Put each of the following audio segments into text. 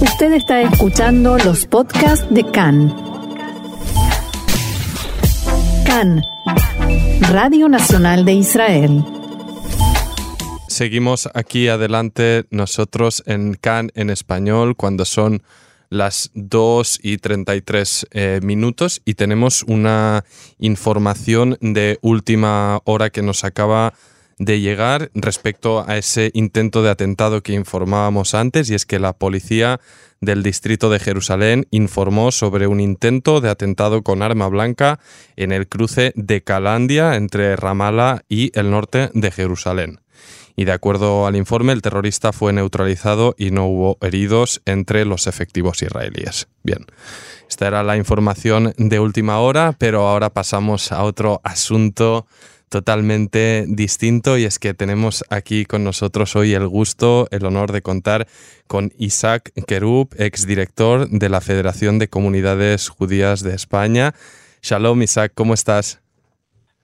Usted está escuchando los podcasts de CAN. CAN, Radio Nacional de Israel. Seguimos aquí adelante nosotros en CAN en español cuando son las 2 y 33 eh, minutos y tenemos una información de última hora que nos acaba de llegar respecto a ese intento de atentado que informábamos antes y es que la policía del distrito de Jerusalén informó sobre un intento de atentado con arma blanca en el cruce de Calandia entre Ramallah y el norte de Jerusalén y de acuerdo al informe el terrorista fue neutralizado y no hubo heridos entre los efectivos israelíes. Bien, esta era la información de última hora, pero ahora pasamos a otro asunto totalmente distinto y es que tenemos aquí con nosotros hoy el gusto, el honor de contar con Isaac Kerub, exdirector de la Federación de Comunidades Judías de España. Shalom Isaac, ¿cómo estás?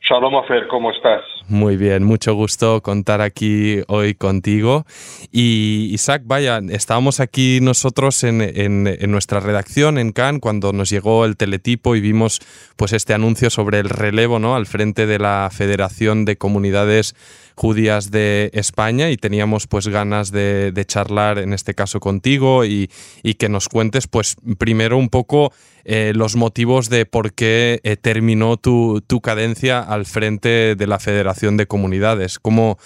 Shalom Afer, ¿cómo estás? Muy bien, mucho gusto contar aquí hoy contigo. Y Isaac, vaya, estábamos aquí nosotros en, en, nuestra redacción en Cannes cuando nos llegó el teletipo y vimos pues este anuncio sobre el relevo ¿no? al frente de la Federación de Comunidades Judías de España y teníamos pues ganas de, charlar en este caso contigo y, y que nos cuentes pues primero un poco eh, los motivos de por qué eh, terminó tu, tu, cadencia al frente de la Federación de Comunidades. ¿Cómo,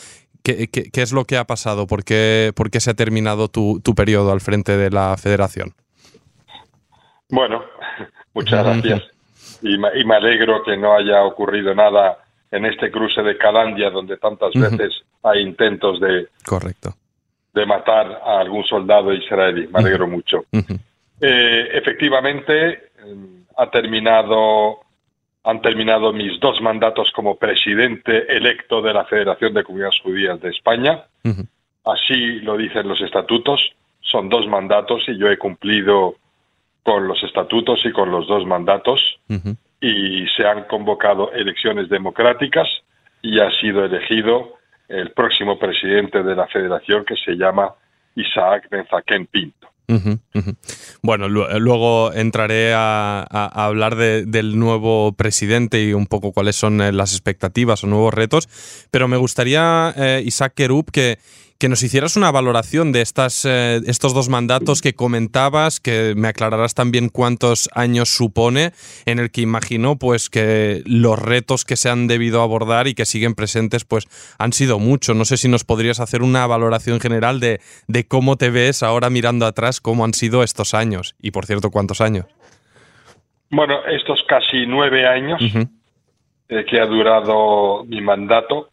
qué, qué, es lo que ha pasado? ¿Por qué, por qué se ha terminado tu, tu, periodo al frente de la Federación? Bueno, muchas gracias. Y me, y me alegro que no haya ocurrido nada en este cruce de Calandia, donde tantas veces hay intentos de, Correcto. de matar a algún soldado israelí. Me alegro mucho. Eh, efectivamente, ha terminado, han terminado mis dos mandatos como presidente electo de la Federación de Comunidades Judías de España. Así lo dicen los estatutos. Son dos mandatos y yo he cumplido con los estatutos y con los dos mandatos. Y se han convocado elecciones democráticas y ha sido elegido el próximo presidente de la federación que se llama Isaac Benzaquén Pinto. Bueno, luego entraré a, hablar del nuevo presidente y un poco cuáles son eh, las expectativas o nuevos retos, pero me gustaría, eh, Isaac Kerub, que, que nos hicieras una valoración de estas, eh, estos dos mandatos que comentabas, que me aclararás también cuántos años supone, en el que imagino pues que los retos que se han debido abordar y que siguen presentes pues han sido muchos. No sé si nos podrías hacer una valoración general de, de cómo te ves ahora mirando atrás, cómo han sido estos años y por cierto cuántos años. Bueno, estos casi nueve años eh, que ha durado mi mandato,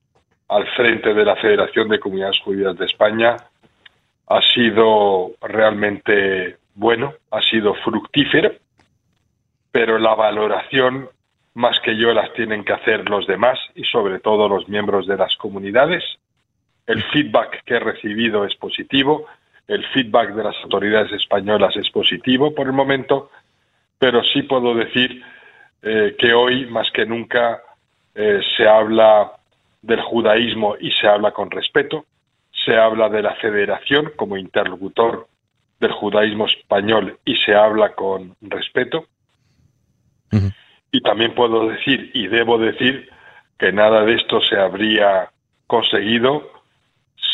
al frente de la Federación de Comunidades Judías de España ha sido realmente bueno, ha sido fructífero, pero la valoración más que yo las tienen que hacer los demás y sobre todo los miembros de las comunidades. El feedback que he recibido es positivo, el feedback de las autoridades españolas es positivo por el momento, pero sí puedo decir eh, que hoy más que nunca eh, se habla del judaísmo y se habla con respeto, se habla de la federación como interlocutor del judaísmo español y se habla con respeto. Y también puedo decir y debo decir que nada de esto se habría conseguido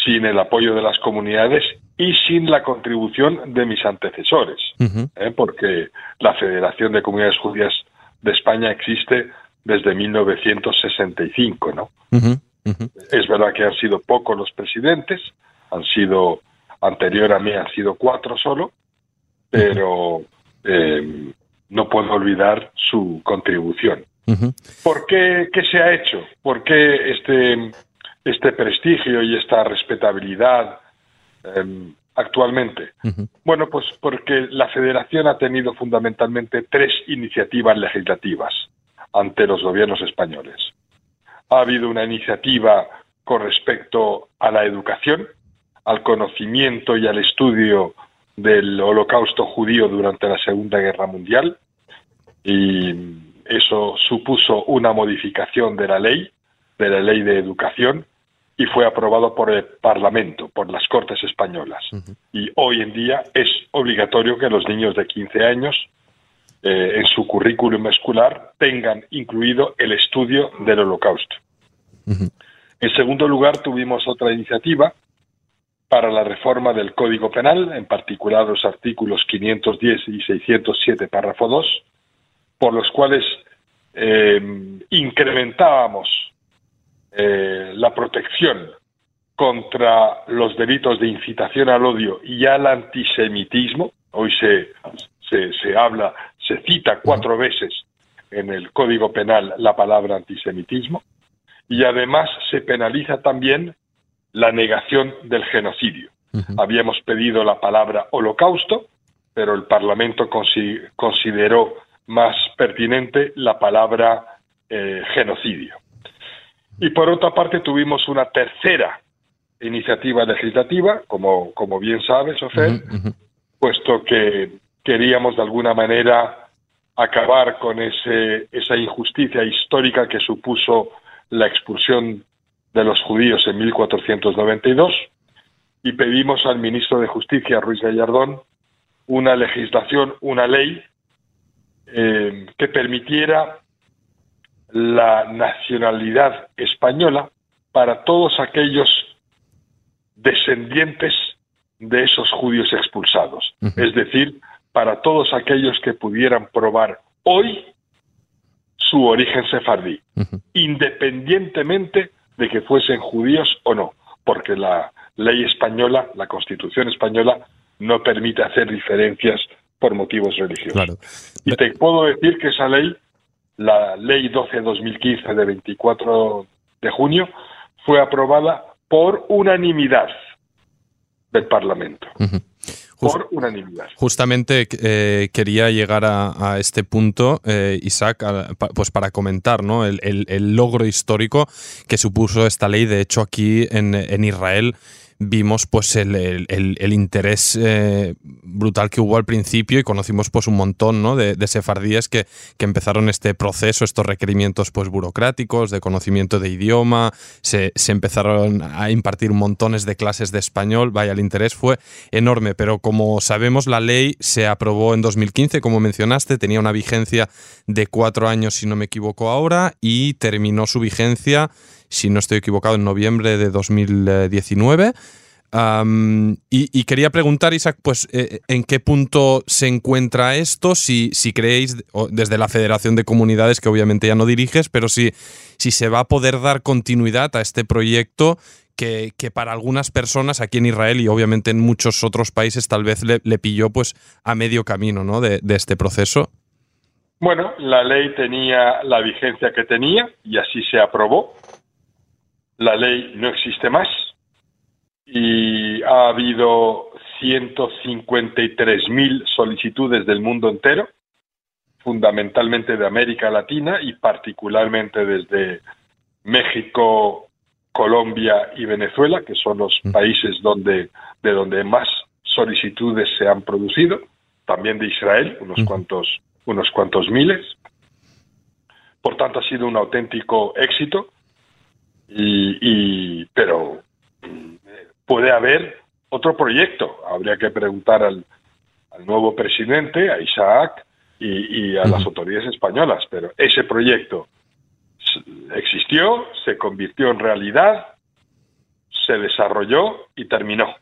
sin el apoyo de las comunidades y sin la contribución de mis antecesores, ¿eh? porque la Federación de Comunidades Judías de España existe desde 1965, ¿no? Es verdad que han sido pocos los presidentes, han sido, anterior a mí han sido cuatro solo, pero eh, no puedo olvidar su contribución. ¿Por qué, qué se ha hecho? ¿Por qué este, este prestigio y esta respetabilidad em, actualmente? Bueno, pues porque la federación ha tenido fundamentalmente tres iniciativas legislativas ante los gobiernos españoles. Ha habido una iniciativa con respecto a la educación, al conocimiento y al estudio del holocausto judío durante la Segunda Guerra Mundial y eso supuso una modificación de la ley, de la ley de educación, y fue aprobado por el Parlamento, por las Cortes Españolas. Y hoy en día es obligatorio que los niños de 15 años eh, en su currículum escolar tengan incluido el estudio del holocausto. En segundo lugar, tuvimos otra iniciativa para la reforma del Código Penal, en particular los artículos 510 y 607, párrafo 2, por los cuales eh, incrementábamos eh, la protección contra los delitos de incitación al odio y al antisemitismo. Hoy se, se, se habla, se cita cuatro veces en el Código Penal la palabra antisemitismo y además se penaliza también la negación del genocidio. Habíamos pedido la palabra holocausto, pero el Parlamento consideró más pertinente la palabra eh, genocidio. Y por otra parte tuvimos una tercera iniciativa legislativa, como, como bien sabes, Ofer, puesto que queríamos de alguna manera acabar con ese, esa injusticia histórica que supuso la expulsión de los judíos en 1492 y pedimos al ministro de Justicia, Ruiz Gallardón, una legislación, una ley eh, que permitiera la nacionalidad española para todos aquellos descendientes de esos judíos expulsados. Es decir, para todos aquellos que pudieran probar hoy su origen sefardí, independientemente de que fuesen judíos o no, porque la ley española, la constitución española, no permite hacer diferencias por motivos religiosos. Y te puedo decir que esa ley la ley 12-2015 de 24 de junio fue aprobada por unanimidad del Parlamento. Por unanimidad. Justamente eh, quería llegar a, este punto, eh, Isaac, pues para comentar ¿no? El, logro histórico que supuso esta ley. De hecho, aquí en, en Israel vimos pues el, el, interés eh, brutal que hubo al principio y conocimos pues un montón ¿no? de, sefardíes que, que, empezaron este proceso, estos requerimientos pues burocráticos de conocimiento de idioma, se, se, empezaron a impartir montones de clases de español, vaya, el interés fue enorme, pero como sabemos la ley se aprobó en 2015, como mencionaste, tenía una vigencia de cuatro años si no me equivoco ahora y terminó su vigencia si no estoy equivocado, en noviembre de 2019. y, quería preguntar, Isaac, pues, eh, ¿en qué punto se encuentra esto? Si, si creéis, desde la Federación de Comunidades, que obviamente ya no diriges, pero si, si se va a poder dar continuidad a este proyecto que, para algunas personas aquí en Israel y obviamente en muchos otros países tal vez le, pilló pues a medio camino ¿no? de este proceso. Bueno, la ley tenía la vigencia que tenía y así se aprobó la ley no existe más y ha habido 153.000 solicitudes del mundo entero, fundamentalmente de América Latina y particularmente desde México, Colombia y Venezuela, que son los países donde, de donde más solicitudes se han producido, también de Israel, unos cuantos, unos cuantos miles. Por tanto, ha sido un auténtico éxito y, pero mm, puede haber otro proyecto. Habría que preguntar al, nuevo presidente, a Isaac y, a las autoridades españolas, pero ese proyecto existió, se convirtió en realidad, se desarrolló y terminó.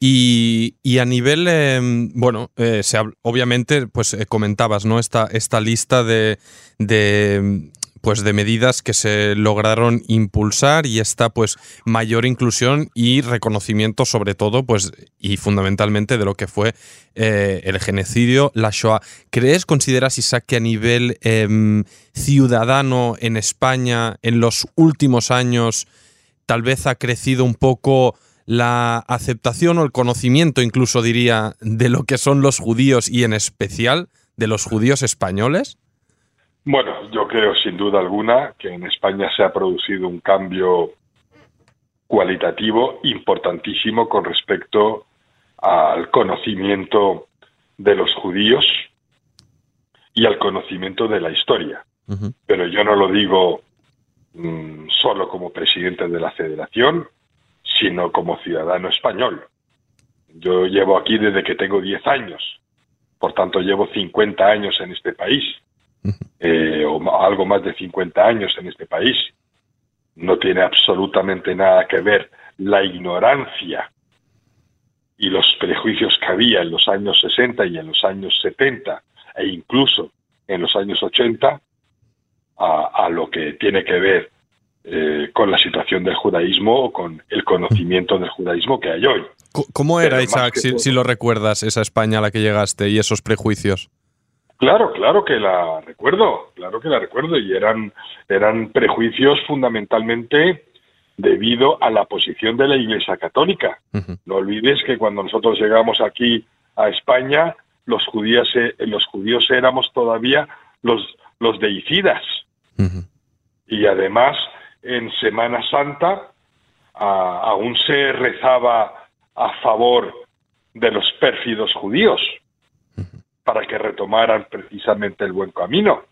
Y, y, a nivel, em, bueno, eh, se, obviamente, pues eh, comentabas, ¿no? Esta, esta lista de, de pues de medidas que se lograron impulsar y esta pues mayor inclusión y reconocimiento sobre todo pues y fundamentalmente de lo que fue eh, el genocidio, la Shoah. ¿Crees, consideras Isaac que a nivel em, ciudadano en España en los últimos años tal vez ha crecido un poco la aceptación o el conocimiento incluso diría de lo que son los judíos y en especial de los judíos españoles? Bueno, yo creo sin duda alguna que en España se ha producido un cambio cualitativo importantísimo con respecto al conocimiento de los judíos y al conocimiento de la historia. Pero yo no lo digo mm, solo como presidente de la federación, sino como ciudadano español. Yo llevo aquí desde que tengo 10 años, por tanto llevo 50 años en este país, eh, o algo más de 50 años en este país. No tiene absolutamente nada que ver la ignorancia y los prejuicios que había en los años 60 y en los años 70 e incluso en los años 80 a, lo que tiene que ver eh, con la situación del judaísmo o con el conocimiento del judaísmo que hay hoy. ¿Cómo era, Isaac, si, lo recuerdas, esa España a la que llegaste y esos prejuicios? Claro, claro que la recuerdo, claro que la recuerdo y eran, eran prejuicios fundamentalmente debido a la posición de la Iglesia Católica. No olvides que cuando nosotros llegamos aquí a España, los judíos, eh, los judíos éramos todavía los, los deicidas. Y además, en Semana Santa, aún se rezaba a favor de los pérfidos judíos para que retomaran precisamente el buen camino.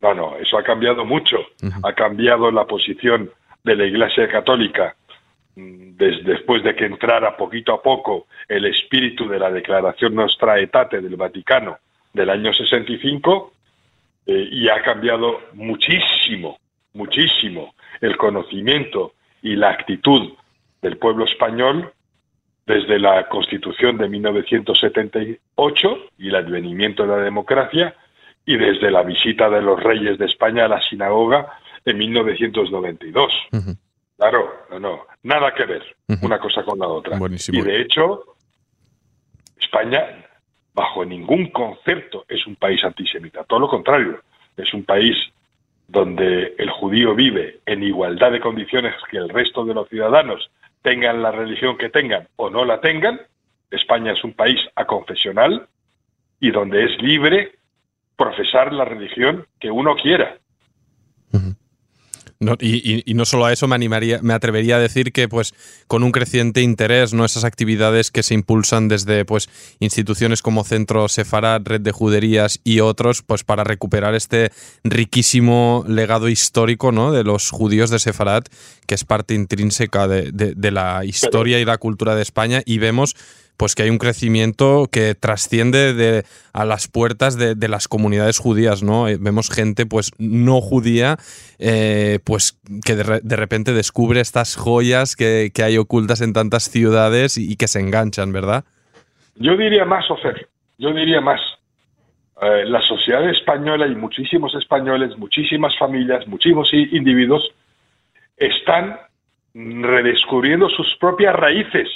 No, no, eso ha cambiado mucho. Ha cambiado la posición de la Iglesia Católica mm, después de que entrara poquito a poco el espíritu de la Declaración Nostra Aetate del Vaticano del año 65 eh, y ha cambiado muchísimo, muchísimo el conocimiento y la actitud del pueblo español desde la Constitución de 1978 y el advenimiento de la democracia y desde la visita de los reyes de España a la sinagoga en 1992. Claro, no, no, nada que ver una cosa con la otra. Y de hecho, España, bajo ningún concepto, es un país antisemita. Todo lo contrario, es un país donde el judío vive en igualdad de condiciones que el resto de los ciudadanos, tengan la religión que tengan o no la tengan. España es un país aconfesional y donde es libre profesar la religión que uno quiera. No, y, no solo a eso me animaría, me atrevería a decir que pues con un creciente interés, ¿no? Esas actividades que se impulsan desde pues instituciones como Centro Sefarad, Red de Juderías y otros, pues para recuperar este riquísimo legado histórico ¿no? de los judíos de Sefarad, que es parte intrínseca de, de la historia y la cultura de España, y vemos pues que hay un crecimiento que trasciende de, a las puertas de, las comunidades judías, ¿no? Eh, vemos gente, pues, no judía, eh, pues, que de, repente descubre estas joyas que, hay ocultas en tantas ciudades y, que se enganchan, ¿verdad? Yo diría más, Ofer, yo diría más. Eh, la sociedad española y muchísimos españoles, muchísimas familias, muchísimos individuos están redescubriendo sus propias raíces.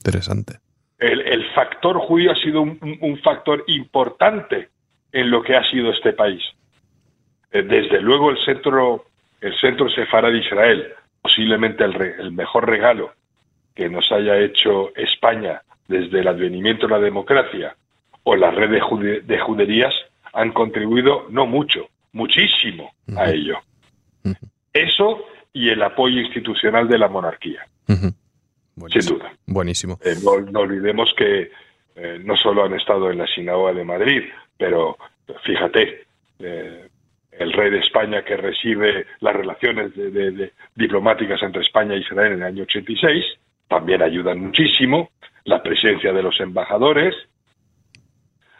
Interesante. El, factor judío ha sido un, factor importante en lo que ha sido este país. Eh, desde luego el centro, el centro Sefarad de Israel, posiblemente el, mejor regalo que nos haya hecho España desde el advenimiento de la democracia o la red de, juderías han contribuido no mucho, muchísimo a ello. Eso y el apoyo institucional de la monarquía. Sin duda. Buenísimo. Eh, no, olvidemos que eh, no solo han estado en la sinagoga de Madrid, pero fíjate, eh, el rey de España que recibe las relaciones de, diplomáticas entre España e Israel en el año 86, también ayudan muchísimo, la presencia de los embajadores,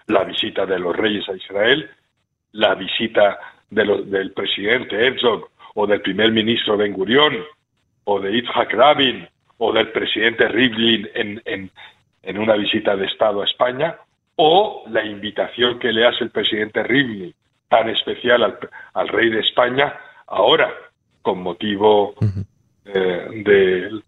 la visita de los reyes a Israel, la visita del presidente Herzog o del primer ministro Ben Gurion o de Yitzhak Rabin o del presidente Rivlin en, en, una visita de Estado a España, o la invitación que le hace el presidente Rivlin tan especial al, rey de España ahora, con motivo eh, del,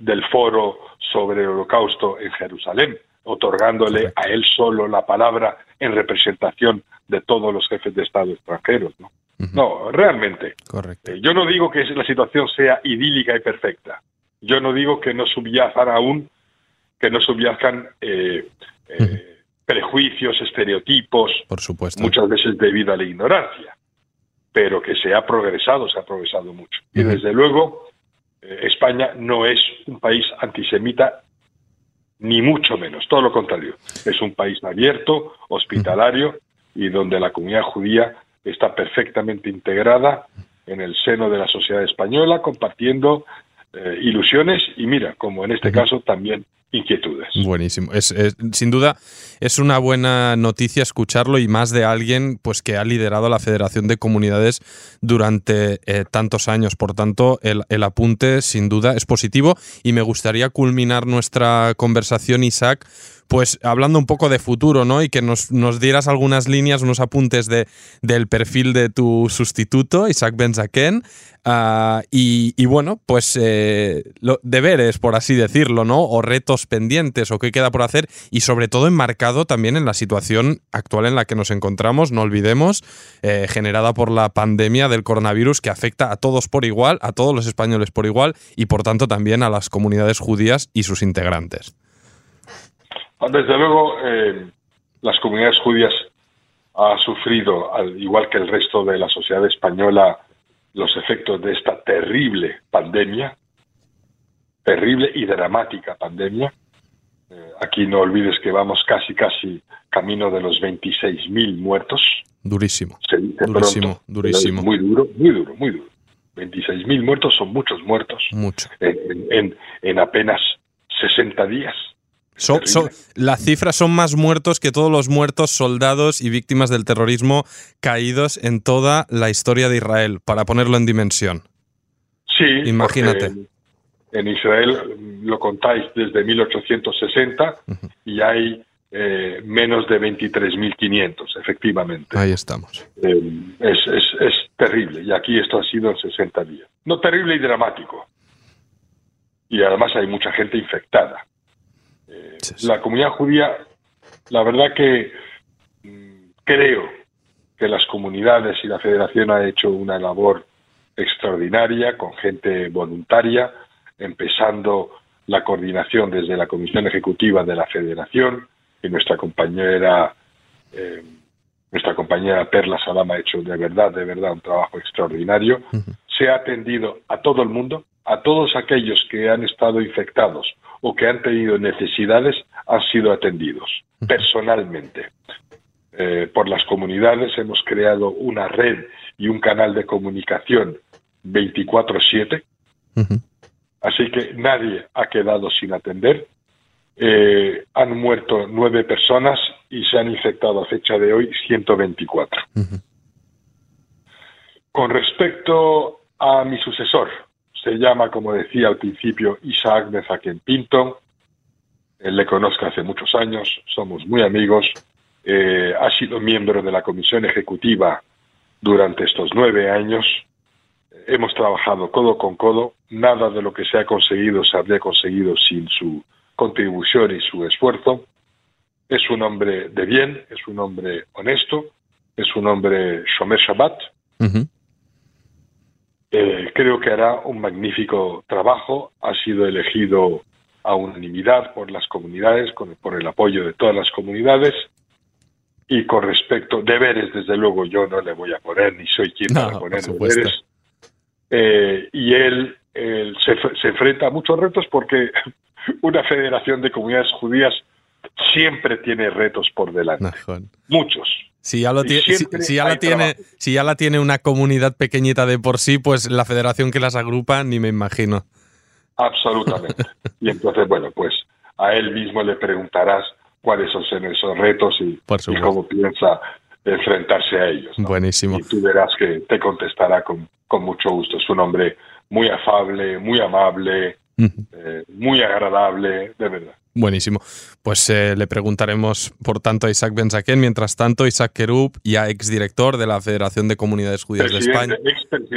del, foro sobre el holocausto en Jerusalén, otorgándole a él solo la palabra en representación de todos los jefes de Estado extranjeros. No, no realmente. Correcto. Eh, yo no digo que la situación sea idílica y perfecta. Yo no digo que no subyazcan aún, que no subyazcan eh, eh, prejuicios, estereotipos, Por supuesto. muchas veces debido a la ignorancia, pero que se ha progresado, se ha progresado mucho. Y desde luego, eh, España no es un país antisemita, ni mucho menos, todo lo contrario. Es un país abierto, hospitalario y donde la comunidad judía está perfectamente integrada en el seno de la sociedad española, compartiendo eh, ilusiones y mira, como en este caso también inquietudes. Buenísimo. Es, sin duda es una buena noticia escucharlo y más de alguien pues que ha liderado la Federación de Comunidades durante eh, tantos años. Por tanto, el, el, apunte sin duda es positivo y me gustaría culminar nuestra conversación, Isaac, pues hablando un poco de futuro, ¿no? Y que nos, nos dieras algunas líneas, unos apuntes de, del perfil de tu sustituto, Isaac Benzaken. Uh, y, bueno, pues eh, lo, deberes, por así decirlo, ¿no? O retos pendientes o qué queda por hacer y sobre todo enmarcado también en la situación actual en la que nos encontramos, no olvidemos, eh, generada por la pandemia del coronavirus que afecta a todos por igual, a todos los españoles por igual y por tanto también a las comunidades judías y sus integrantes. Desde luego, eh, las comunidades judías ha sufrido, al igual que el resto de la sociedad española, los efectos de esta terrible pandemia, terrible y dramática pandemia. Eh, aquí no olvides que vamos casi, casi camino de los 26.000 muertos. Durísimo. Se dice durísimo, pronto, durísimo. Muy duro, muy duro, muy duro. 26.000 muertos son muchos muertos. Mucho. En, en, en apenas 60 días. Son, son, las cifras son más muertos que todos los muertos, soldados y víctimas del terrorismo caídos en toda la historia de Israel, para ponerlo en dimensión. Sí, imagínate. En Israel lo contáis desde 1860 uh -huh. y hay eh, menos de 23.500, efectivamente. Ahí estamos. Eh, es, es, es terrible y aquí esto ha sido en 60 días. No terrible y dramático. Y además hay mucha gente infectada. Eh, sí. La comunidad judía, la verdad que mmm, creo que las comunidades y la federación ha hecho una labor extraordinaria con gente voluntaria, empezando la coordinación desde la comisión ejecutiva de la federación y nuestra compañera eh, nuestra compañera Perla Salam ha hecho de verdad, de verdad un trabajo extraordinario. Uh -huh. Se ha atendido a todo el mundo, a todos aquellos que han estado infectados o que han tenido necesidades han sido atendidos personalmente. Eh, por las comunidades hemos creado una red y un canal de comunicación 24/7, uh -huh. así que nadie ha quedado sin atender. Eh, han muerto nueve personas y se han infectado a fecha de hoy 124. Uh -huh. Con respecto a mi sucesor, se llama, como decía al principio, Isaac Bezaken Pinto. Él le conozco hace muchos años, somos muy amigos. Eh, ha sido miembro de la comisión ejecutiva durante estos nueve años. Hemos trabajado codo con codo. Nada de lo que se ha conseguido se habría conseguido sin su contribución y su esfuerzo. Es un hombre de bien, es un hombre honesto, es un hombre Shomer Shabbat. Eh, creo que hará un magnífico trabajo. Ha sido elegido a unanimidad por las comunidades, con, por el apoyo de todas las comunidades. Y con respecto deberes, desde luego yo no le voy a poner, ni soy quien no, para poner deberes. Eh, y él, él se, se, enfrenta a muchos retos porque una federación de comunidades judías siempre tiene retos por delante. Muchos. Si ya, lo si, si, ya la tiene, si ya la tiene una comunidad pequeñita de por sí, pues la federación que las agrupa ni me imagino. Absolutamente. y entonces, bueno, pues a él mismo le preguntarás cuáles son esos retos y, y cómo piensa enfrentarse a ellos. ¿no? Buenísimo. Y tú verás que te contestará con, con mucho gusto. Es un hombre muy afable, muy amable, uh -huh. eh, muy agradable, de verdad. Buenísimo. Pues eh, le preguntaremos, por tanto, a Isaac Benzaquén. Mientras tanto, Isaac Kerub, ya exdirector de la Federación de Comunidades Judías de España.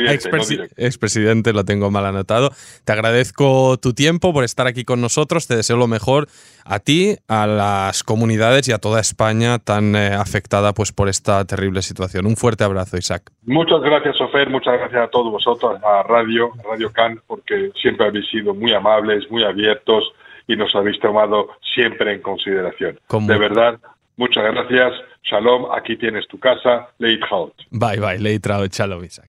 Expresidente, no expresidente, lo tengo mal anotado. Te agradezco tu tiempo por estar aquí con nosotros. Te deseo lo mejor a ti, a las comunidades y a toda España tan eh, afectada pues, por esta terrible situación. Un fuerte abrazo, Isaac. Muchas gracias, Sofer. Muchas gracias a todos vosotros, a Radio, a Radio Can, porque siempre habéis sido muy amables, muy abiertos y nos habéis tomado siempre en consideración. ¿Cómo? De verdad, muchas gracias. Shalom, aquí tienes tu casa. Leit. Bye, bye. Leit Shalom, Isaac.